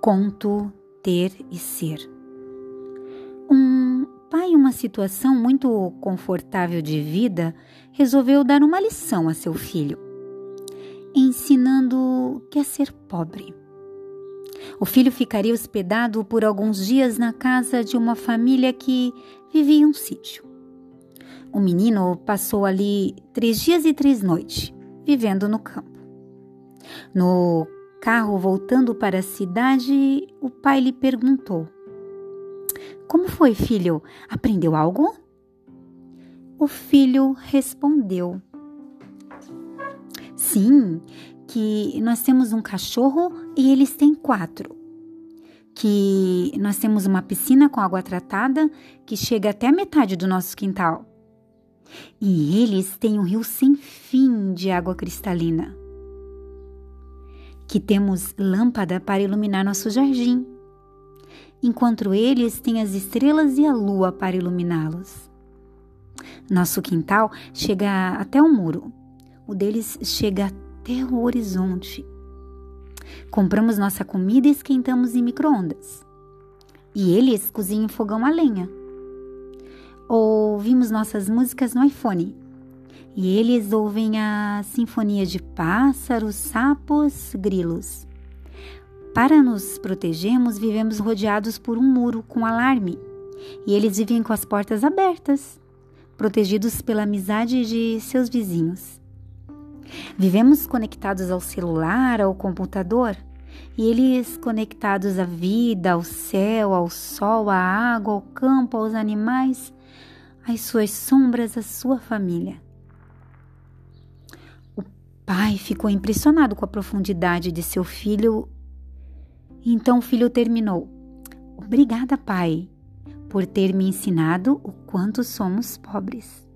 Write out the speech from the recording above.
Conto Ter e Ser. Um pai em uma situação muito confortável de vida resolveu dar uma lição a seu filho, ensinando que é ser pobre. O filho ficaria hospedado por alguns dias na casa de uma família que vivia em um sítio. O menino passou ali três dias e três noites, vivendo no campo. No carro voltando para a cidade, o pai lhe perguntou: Como foi, filho? Aprendeu algo? O filho respondeu: Sim, que nós temos um cachorro e eles têm quatro. Que nós temos uma piscina com água tratada que chega até a metade do nosso quintal. E eles têm um rio sem fim de água cristalina que temos lâmpada para iluminar nosso jardim, enquanto eles têm as estrelas e a lua para iluminá-los. Nosso quintal chega até o muro, o deles chega até o horizonte. Compramos nossa comida e esquentamos em micro-ondas. E eles cozinham em fogão a lenha. Ouvimos nossas músicas no iPhone e eles ouvem a sinfonia de pássaros, sapos, grilos. Para nos protegermos, vivemos rodeados por um muro com alarme, e eles vivem com as portas abertas, protegidos pela amizade de seus vizinhos. Vivemos conectados ao celular, ao computador, e eles conectados à vida, ao céu, ao sol, à água, ao campo, aos animais, às suas sombras, à sua família pai ficou impressionado com a profundidade de seu filho. Então o filho terminou: Obrigada, pai, por ter me ensinado o quanto somos pobres.